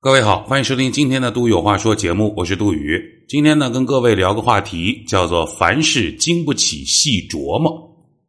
各位好，欢迎收听今天的《杜有话说》节目，我是杜宇。今天呢，跟各位聊个话题，叫做“凡事经不起细琢磨”。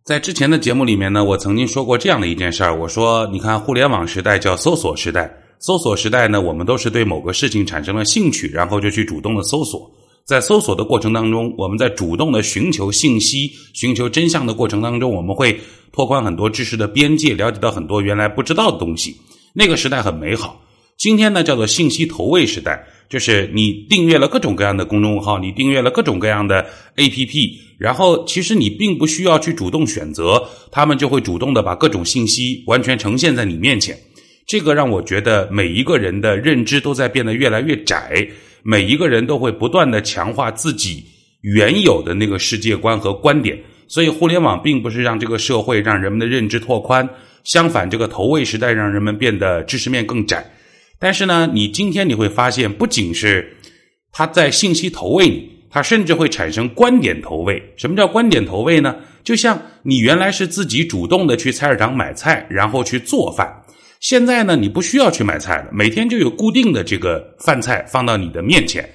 在之前的节目里面呢，我曾经说过这样的一件事儿，我说，你看，互联网时代叫搜索时代，搜索时代呢，我们都是对某个事情产生了兴趣，然后就去主动的搜索。在搜索的过程当中，我们在主动的寻求信息、寻求真相的过程当中，我们会拓宽很多知识的边界，了解到很多原来不知道的东西。那个时代很美好。今天呢，叫做信息投喂时代，就是你订阅了各种各样的公众号，你订阅了各种各样的 APP，然后其实你并不需要去主动选择，他们就会主动的把各种信息完全呈现在你面前。这个让我觉得每一个人的认知都在变得越来越窄，每一个人都会不断的强化自己原有的那个世界观和观点。所以，互联网并不是让这个社会让人们的认知拓宽，相反，这个投喂时代让人们变得知识面更窄。但是呢，你今天你会发现，不仅是他在信息投喂你，他甚至会产生观点投喂。什么叫观点投喂呢？就像你原来是自己主动的去菜市场买菜，然后去做饭，现在呢，你不需要去买菜了，每天就有固定的这个饭菜放到你的面前。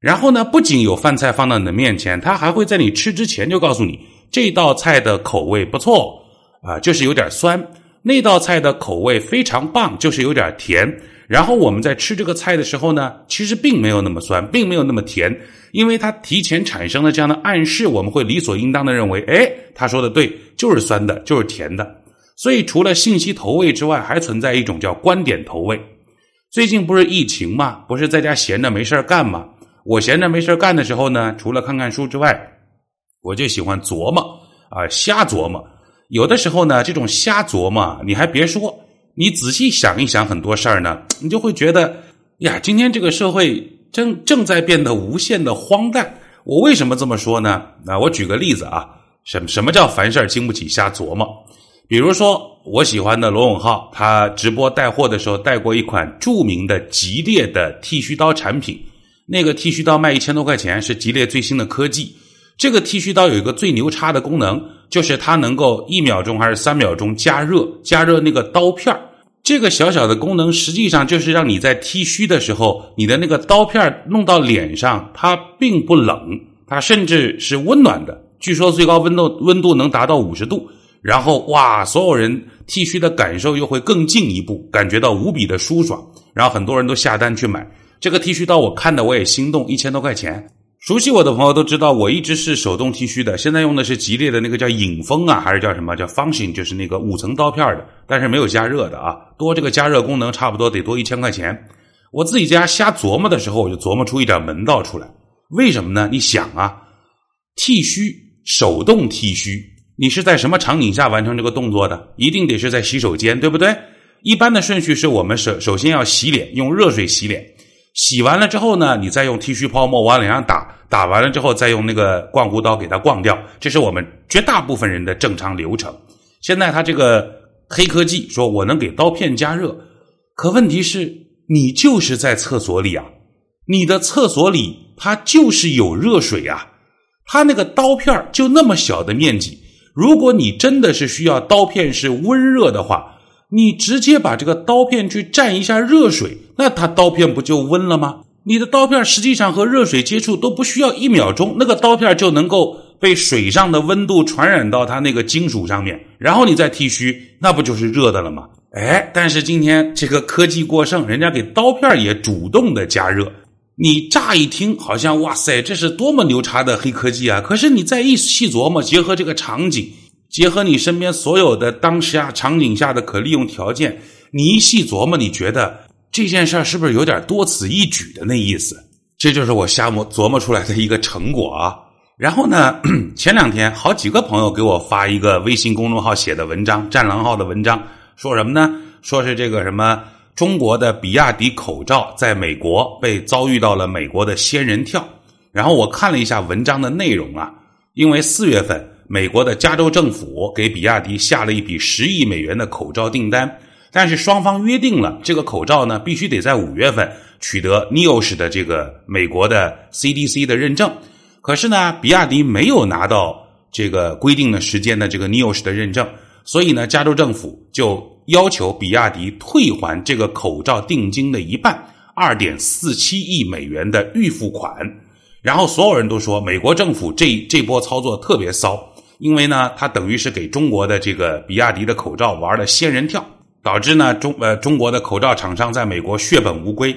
然后呢，不仅有饭菜放到你的面前，他还会在你吃之前就告诉你这道菜的口味不错啊，就是有点酸；那道菜的口味非常棒，就是有点甜。然后我们在吃这个菜的时候呢，其实并没有那么酸，并没有那么甜，因为它提前产生了这样的暗示，我们会理所应当的认为，哎，他说的对，就是酸的，就是甜的。所以除了信息投喂之外，还存在一种叫观点投喂。最近不是疫情嘛，不是在家闲着没事干嘛？我闲着没事干的时候呢，除了看看书之外，我就喜欢琢磨啊，瞎琢磨。有的时候呢，这种瞎琢磨，你还别说。你仔细想一想，很多事儿呢，你就会觉得呀，今天这个社会正正在变得无限的荒诞。我为什么这么说呢？那我举个例子啊，什什么叫凡事儿经不起瞎琢磨？比如说，我喜欢的罗永浩，他直播带货的时候带过一款著名的吉列的剃须刀产品，那个剃须刀卖一千多块钱，是吉列最新的科技。这个剃须刀有一个最牛叉的功能。就是它能够一秒钟还是三秒钟加热，加热那个刀片儿这个小小的功能实际上就是让你在剃须的时候，你的那个刀片儿弄到脸上，它并不冷，它甚至是温暖的。据说最高温度温度能达到五十度。然后哇，所有人剃须的感受又会更进一步，感觉到无比的舒爽。然后很多人都下单去买这个剃须刀，我看的我也心动，一千多块钱。熟悉我的朋友都知道，我一直是手动剃须的。现在用的是吉列的那个叫影锋啊，还是叫什么叫 Function，就是那个五层刀片的，但是没有加热的啊。多这个加热功能，差不多得多一千块钱。我自己家瞎琢磨的时候，我就琢磨出一点门道出来。为什么呢？你想啊，剃须手动剃须，你是在什么场景下完成这个动作的？一定得是在洗手间，对不对？一般的顺序是我们首首先要洗脸，用热水洗脸。洗完了之后呢，你再用剃须泡沫往脸上打，打完了之后再用那个刮胡刀给它刮掉，这是我们绝大部分人的正常流程。现在他这个黑科技说我能给刀片加热，可问题是，你就是在厕所里啊，你的厕所里它就是有热水啊，它那个刀片就那么小的面积，如果你真的是需要刀片是温热的话。你直接把这个刀片去蘸一下热水，那它刀片不就温了吗？你的刀片实际上和热水接触都不需要一秒钟，那个刀片就能够被水上的温度传染到它那个金属上面，然后你再剃须，那不就是热的了吗？哎，但是今天这个科技过剩，人家给刀片也主动的加热，你乍一听好像哇塞，这是多么牛叉的黑科技啊！可是你再一细琢磨，结合这个场景。结合你身边所有的当时啊场景下的可利用条件，你一细琢磨，你觉得这件事儿是不是有点多此一举的那意思？这就是我瞎磨琢磨出来的一个成果啊。然后呢，前两天好几个朋友给我发一个微信公众号写的文章，战狼号的文章，说什么呢？说是这个什么中国的比亚迪口罩在美国被遭遇到了美国的仙人跳。然后我看了一下文章的内容啊，因为四月份。美国的加州政府给比亚迪下了一笔十亿美元的口罩订单，但是双方约定了，这个口罩呢必须得在五月份取得 Nios 的这个美国的 CDC 的认证。可是呢，比亚迪没有拿到这个规定的时间的这个 Nios 的认证，所以呢，加州政府就要求比亚迪退还这个口罩定金的一半，二点四七亿美元的预付款。然后所有人都说，美国政府这这波操作特别骚，因为呢，它等于是给中国的这个比亚迪的口罩玩了仙人跳，导致呢中呃中国的口罩厂商在美国血本无归。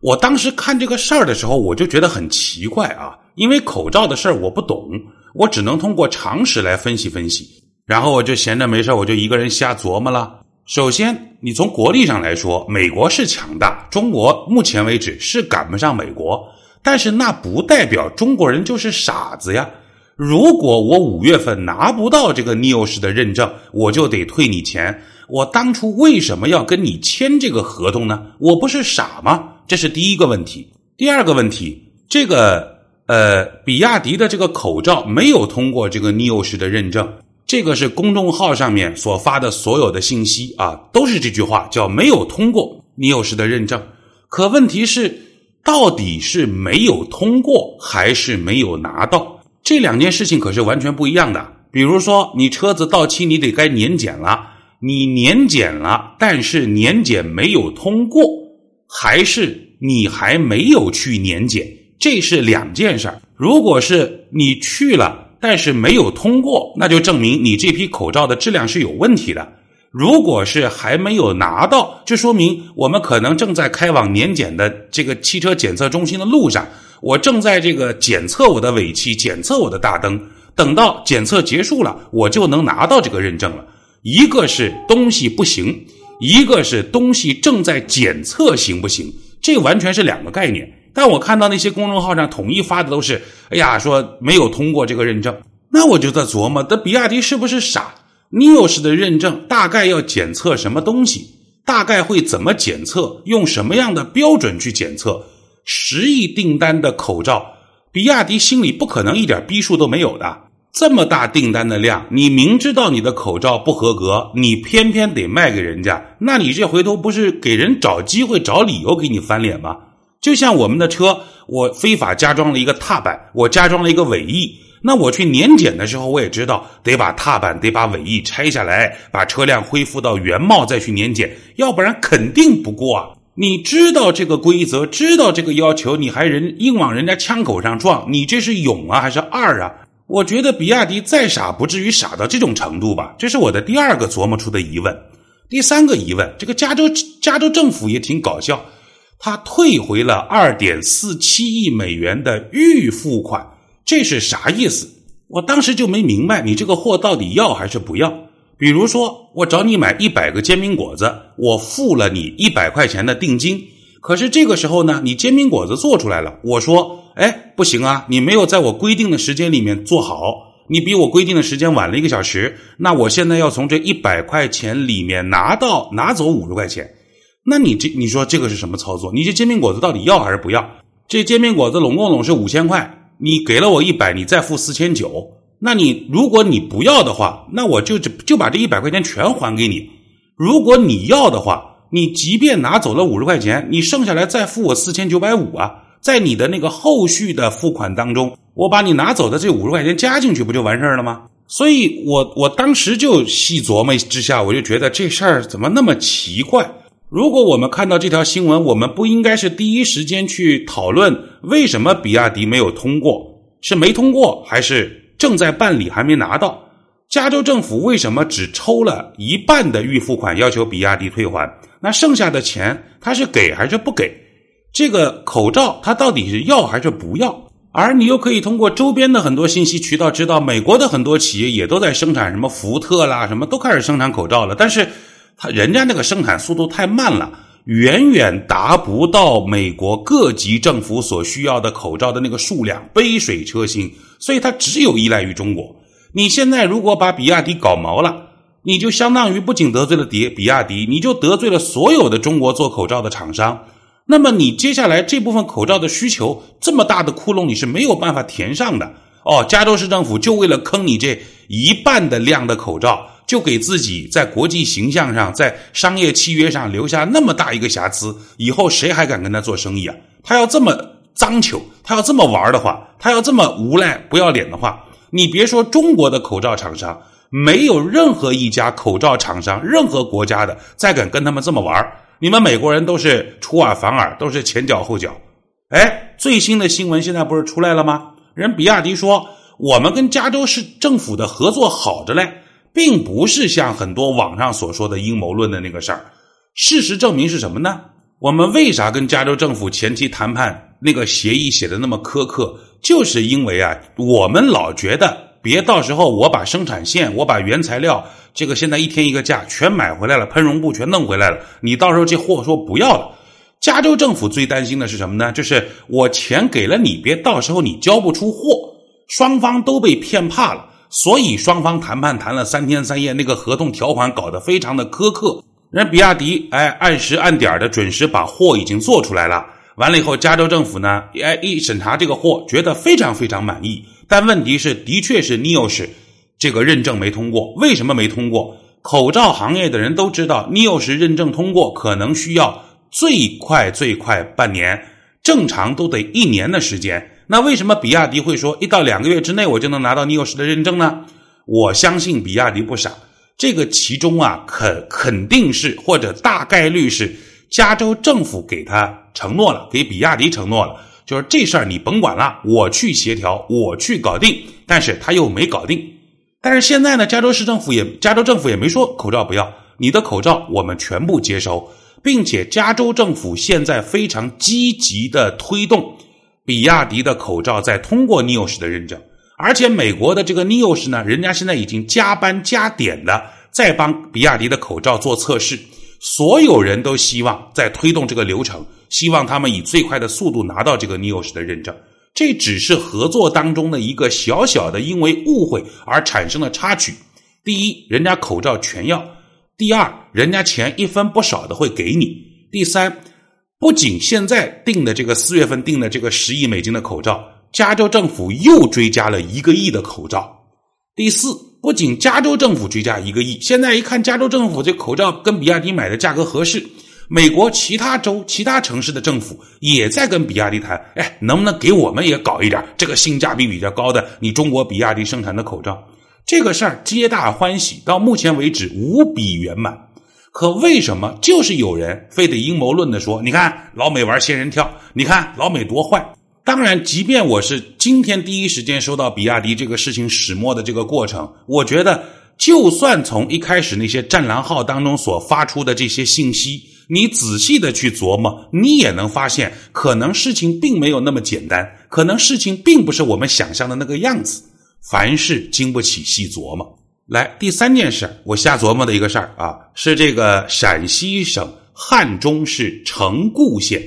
我当时看这个事儿的时候，我就觉得很奇怪啊，因为口罩的事儿我不懂，我只能通过常识来分析分析。然后我就闲着没事我就一个人瞎琢磨了。首先，你从国力上来说，美国是强大，中国目前为止是赶不上美国。但是那不代表中国人就是傻子呀！如果我五月份拿不到这个 NEOS 的认证，我就得退你钱。我当初为什么要跟你签这个合同呢？我不是傻吗？这是第一个问题。第二个问题，这个呃，比亚迪的这个口罩没有通过这个 NEOS 的认证，这个是公众号上面所发的所有的信息啊，都是这句话，叫没有通过 NEOS 的认证。可问题是。到底是没有通过还是没有拿到？这两件事情可是完全不一样的。比如说，你车子到期，你得该年检了，你年检了，但是年检没有通过，还是你还没有去年检，这是两件事儿。如果是你去了，但是没有通过，那就证明你这批口罩的质量是有问题的。如果是还没有拿到，这说明我们可能正在开往年检的这个汽车检测中心的路上。我正在这个检测我的尾气，检测我的大灯。等到检测结束了，我就能拿到这个认证了。一个是东西不行，一个是东西正在检测行不行，这完全是两个概念。但我看到那些公众号上统一发的都是，哎呀，说没有通过这个认证，那我就在琢磨，这比亚迪是不是傻？NIOS 的认证大概要检测什么东西？大概会怎么检测？用什么样的标准去检测？十亿订单的口罩，比亚迪心里不可能一点逼数都没有的。这么大订单的量，你明知道你的口罩不合格，你偏偏得卖给人家，那你这回头不是给人找机会、找理由给你翻脸吗？就像我们的车，我非法加装了一个踏板，我加装了一个尾翼。那我去年检的时候，我也知道得把踏板、得把尾翼拆下来，把车辆恢复到原貌再去年检，要不然肯定不过啊！你知道这个规则，知道这个要求，你还人硬往人家枪口上撞，你这是勇啊还是二啊？我觉得比亚迪再傻不至于傻到这种程度吧？这是我的第二个琢磨出的疑问。第三个疑问，这个加州加州政府也挺搞笑，他退回了二点四七亿美元的预付款。这是啥意思？我当时就没明白，你这个货到底要还是不要？比如说，我找你买一百个煎饼果子，我付了你一百块钱的定金，可是这个时候呢，你煎饼果子做出来了，我说，哎，不行啊，你没有在我规定的时间里面做好，你比我规定的时间晚了一个小时，那我现在要从这一百块钱里面拿到拿走五十块钱，那你这你说这个是什么操作？你这煎饼果子到底要还是不要？这煎饼果子拢共拢是五千块。你给了我一百，你再付四千九。那你如果你不要的话，那我就就把这一百块钱全还给你。如果你要的话，你即便拿走了五十块钱，你剩下来再付我四千九百五啊，在你的那个后续的付款当中，我把你拿走的这五十块钱加进去，不就完事儿了吗？所以，我我当时就细琢磨之下，我就觉得这事儿怎么那么奇怪。如果我们看到这条新闻，我们不应该是第一时间去讨论为什么比亚迪没有通过？是没通过，还是正在办理还没拿到？加州政府为什么只抽了一半的预付款，要求比亚迪退还？那剩下的钱他是给还是不给？这个口罩他到底是要还是不要？而你又可以通过周边的很多信息渠道知道，美国的很多企业也都在生产什么福特啦，什么都开始生产口罩了，但是。他人家那个生产速度太慢了，远远达不到美国各级政府所需要的口罩的那个数量，杯水车薪，所以它只有依赖于中国。你现在如果把比亚迪搞毛了，你就相当于不仅得罪了迪比亚迪，你就得罪了所有的中国做口罩的厂商。那么你接下来这部分口罩的需求这么大的窟窿，你是没有办法填上的。哦，加州市政府就为了坑你这一半的量的口罩。就给自己在国际形象上，在商业契约上留下那么大一个瑕疵，以后谁还敢跟他做生意啊？他要这么脏球，他要这么玩的话，他要这么无赖不要脸的话，你别说中国的口罩厂商，没有任何一家口罩厂商，任何国家的再敢跟他们这么玩你们美国人都是出尔反尔，都是前脚后脚。哎，最新的新闻现在不是出来了吗？人比亚迪说，我们跟加州市政府的合作好着嘞，并不是像很多网上所说的阴谋论的那个事儿。事实证明是什么呢？我们为啥跟加州政府前期谈判那个协议写的那么苛刻？就是因为啊，我们老觉得别到时候我把生产线、我把原材料，这个现在一天一个价全买回来了，喷绒布全弄回来了，你到时候这货说不要了。加州政府最担心的是什么呢？就是我钱给了你，别到时候你交不出货，双方都被骗怕了。所以双方谈判谈了三天三夜，那个合同条款搞得非常的苛刻。人比亚迪哎，按时按点的准时把货已经做出来了。完了以后，加州政府呢，哎一审查这个货，觉得非常非常满意。但问题是，的确是 NIOS 这个认证没通过。为什么没通过？口罩行业的人都知道，NIOS 认证通过可能需要最快最快半年，正常都得一年的时间。那为什么比亚迪会说一到两个月之内我就能拿到 NIOS 的认证呢？我相信比亚迪不傻。这个其中啊，肯肯定是或者大概率是加州政府给他承诺了，给比亚迪承诺了，就是这事儿你甭管了，我去协调，我去搞定。但是他又没搞定。但是现在呢，加州市政府也，加州政府也没说口罩不要，你的口罩我们全部接收，并且加州政府现在非常积极的推动比亚迪的口罩在通过 NIOS 的认证。而且美国的这个 NIOS 呢，人家现在已经加班加点的在帮比亚迪的口罩做测试，所有人都希望在推动这个流程，希望他们以最快的速度拿到这个 NIOS 的认证。这只是合作当中的一个小小的因为误会而产生的插曲。第一，人家口罩全要；第二，人家钱一分不少的会给你；第三，不仅现在定的这个四月份定的这个十亿美金的口罩。加州政府又追加了一个亿的口罩。第四，不仅加州政府追加一个亿，现在一看加州政府这口罩跟比亚迪买的价格合适，美国其他州、其他城市的政府也在跟比亚迪谈，哎，能不能给我们也搞一点这个性价比比较高的你中国比亚迪生产的口罩？这个事儿皆大欢喜，到目前为止无比圆满。可为什么就是有人非得阴谋论的说，你看老美玩仙人跳，你看老美多坏？当然，即便我是今天第一时间收到比亚迪这个事情始末的这个过程，我觉得，就算从一开始那些战狼号当中所发出的这些信息，你仔细的去琢磨，你也能发现，可能事情并没有那么简单，可能事情并不是我们想象的那个样子。凡事经不起细琢磨。来，第三件事，我瞎琢磨的一个事儿啊，是这个陕西省汉中市城固县，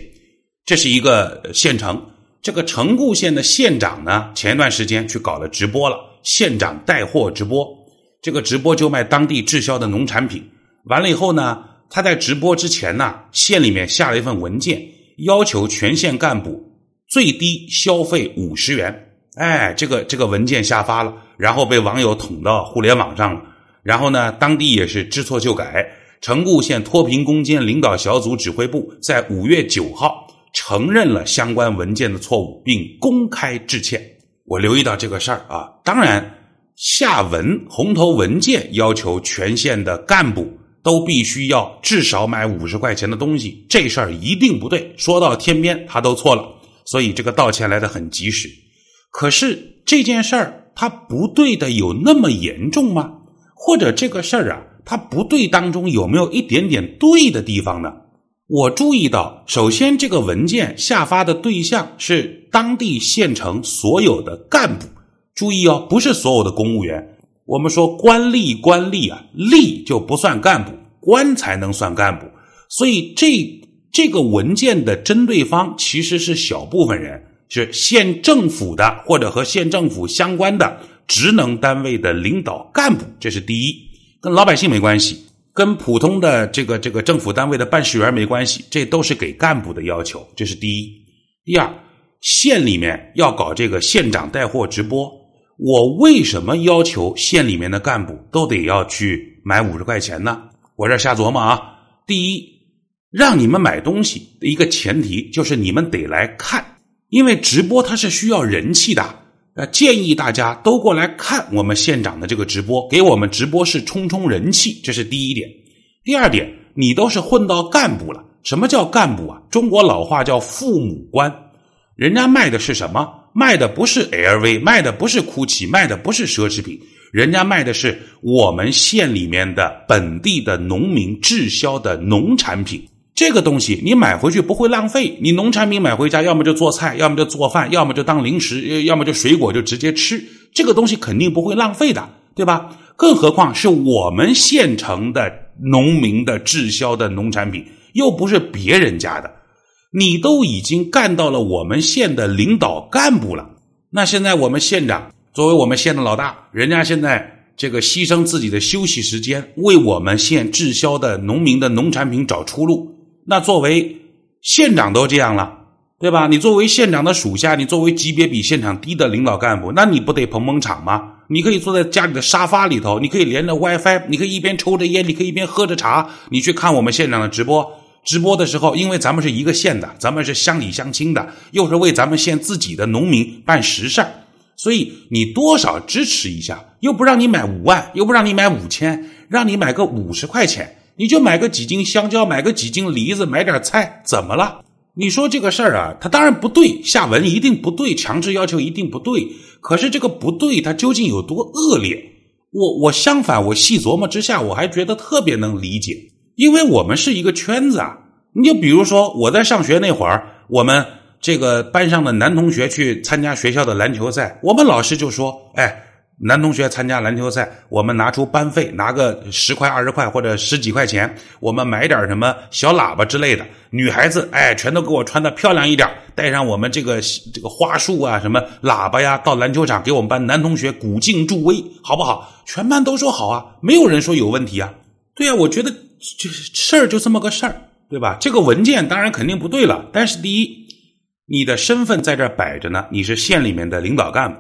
这是一个县城。这个城固县的县长呢，前一段时间去搞了直播了，县长带货直播，这个直播就卖当地滞销的农产品。完了以后呢，他在直播之前呢，县里面下了一份文件，要求全县干部最低消费五十元。哎，这个这个文件下发了，然后被网友捅到互联网上了。然后呢，当地也是知错就改，城固县脱贫攻坚领导小组指挥部在五月九号。承认了相关文件的错误，并公开致歉。我留意到这个事儿啊，当然下文红头文件要求全县的干部都必须要至少买五十块钱的东西，这事儿一定不对。说到天边，他都错了，所以这个道歉来的很及时。可是这件事儿他不对的有那么严重吗？或者这个事儿啊，他不对当中有没有一点点对的地方呢？我注意到，首先这个文件下发的对象是当地县城所有的干部。注意哦，不是所有的公务员。我们说官吏，官吏啊，吏就不算干部，官才能算干部。所以这这个文件的针对方其实是小部分人，是县政府的或者和县政府相关的职能单位的领导干部。这是第一，跟老百姓没关系。跟普通的这个这个政府单位的办事员没关系，这都是给干部的要求，这是第一。第二，县里面要搞这个县长带货直播，我为什么要求县里面的干部都得要去买五十块钱呢？我这瞎琢磨啊。第一，让你们买东西的一个前提就是你们得来看，因为直播它是需要人气的。呃，建议大家都过来看我们县长的这个直播，给我们直播室冲冲人气，这是第一点。第二点，你都是混到干部了。什么叫干部啊？中国老话叫父母官。人家卖的是什么？卖的不是 LV，卖的不是 GUCCI，卖的不是奢侈品，人家卖的是我们县里面的本地的农民滞销的农产品。这个东西你买回去不会浪费，你农产品买回家，要么就做菜，要么就做饭，要么就当零食，要么就水果就直接吃。这个东西肯定不会浪费的，对吧？更何况是我们县城的农民的滞销的农产品，又不是别人家的。你都已经干到了我们县的领导干部了，那现在我们县长作为我们县的老大，人家现在这个牺牲自己的休息时间，为我们县滞销的农民的农产品找出路。那作为县长都这样了，对吧？你作为县长的属下，你作为级别比县长低的领导干部，那你不得捧捧场吗？你可以坐在家里的沙发里头，你可以连着 WiFi，你可以一边抽着烟，你可以一边喝着茶，你去看我们县长的直播。直播的时候，因为咱们是一个县的，咱们是乡里乡亲的，又是为咱们县自己的农民办实事所以你多少支持一下，又不让你买五万，又不让你买五千，让你买个五十块钱，你就买个几斤香蕉，买个几斤梨子，买点菜，怎么了？你说这个事儿啊，他当然不对，下文一定不对，强制要求一定不对。可是这个不对，它究竟有多恶劣？我我相反，我细琢磨之下，我还觉得特别能理解。因为我们是一个圈子啊，你就比如说我在上学那会儿，我们这个班上的男同学去参加学校的篮球赛，我们老师就说：“哎，男同学参加篮球赛，我们拿出班费，拿个十块、二十块或者十几块钱，我们买点什么小喇叭之类的。女孩子，哎，全都给我穿的漂亮一点，带上我们这个这个花束啊，什么喇叭呀，到篮球场给我们班男同学鼓劲助威，好不好？全班都说好啊，没有人说有问题啊。对呀，我觉得。就事儿就这么个事儿，对吧？这个文件当然肯定不对了。但是第一，你的身份在这摆着呢，你是县里面的领导干部。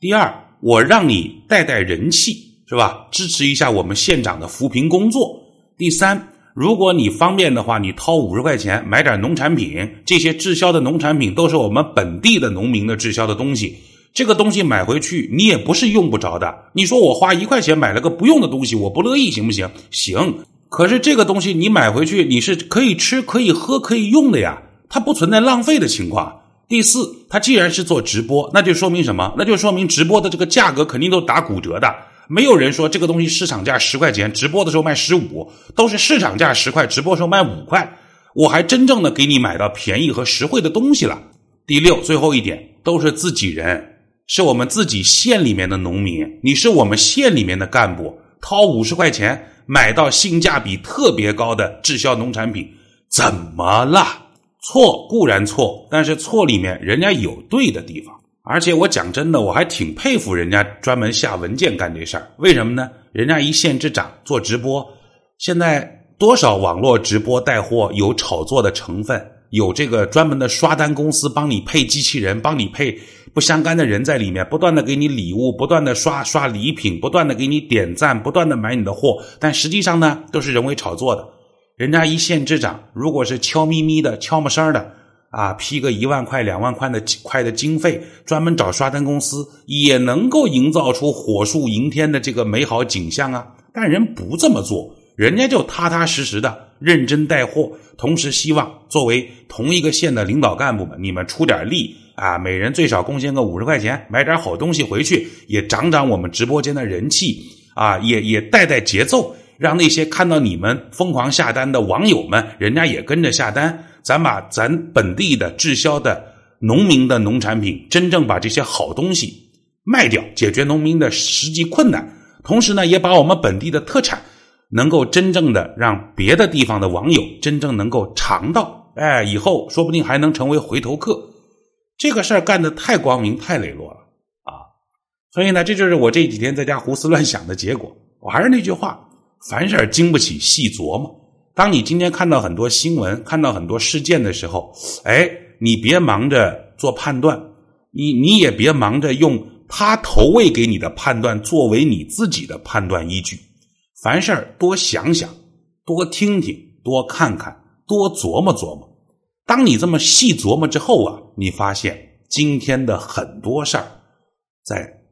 第二，我让你带带人气，是吧？支持一下我们县长的扶贫工作。第三，如果你方便的话，你掏五十块钱买点农产品，这些滞销的农产品都是我们本地的农民的滞销的东西。这个东西买回去你也不是用不着的。你说我花一块钱买了个不用的东西，我不乐意，行不行？行。可是这个东西你买回去你是可以吃、可以喝、可以用的呀，它不存在浪费的情况。第四，它既然是做直播，那就说明什么？那就说明直播的这个价格肯定都打骨折的。没有人说这个东西市场价十块钱，直播的时候卖十五，都是市场价十块，直播时候卖五块。我还真正的给你买到便宜和实惠的东西了。第六，最后一点，都是自己人，是我们自己县里面的农民，你是我们县里面的干部，掏五十块钱。买到性价比特别高的滞销农产品，怎么了？错固然错，但是错里面人家有对的地方。而且我讲真的，我还挺佩服人家专门下文件干这事儿。为什么呢？人家一县之长做直播，现在多少网络直播带货有炒作的成分，有这个专门的刷单公司帮你配机器人，帮你配。不相干的人在里面不断的给你礼物，不断的刷刷礼品，不断的给你点赞，不断的买你的货，但实际上呢，都是人为炒作的。人家一县之长，如果是悄咪咪的、悄没声的啊，批个一万块、两万块的块的经费，专门找刷单公司，也能够营造出火树迎天的这个美好景象啊。但人不这么做，人家就踏踏实实的认真带货，同时希望作为同一个县的领导干部们，你们出点力。啊，每人最少贡献个五十块钱，买点好东西回去，也涨涨我们直播间的人气啊，也也带带节奏，让那些看到你们疯狂下单的网友们，人家也跟着下单。咱把咱本地的滞销的农民的农产品，真正把这些好东西卖掉，解决农民的实际困难。同时呢，也把我们本地的特产，能够真正的让别的地方的网友真正能够尝到。哎，以后说不定还能成为回头客。这个事儿干的太光明太磊落了啊！所以呢，这就是我这几天在家胡思乱想的结果。我还是那句话，凡事经不起细琢磨。当你今天看到很多新闻、看到很多事件的时候，哎，你别忙着做判断，你你也别忙着用他投喂给你的判断作为你自己的判断依据。凡事多想想，多听听，多看看，多琢磨琢磨。当你这么细琢磨之后啊，你发现今天的很多事儿，在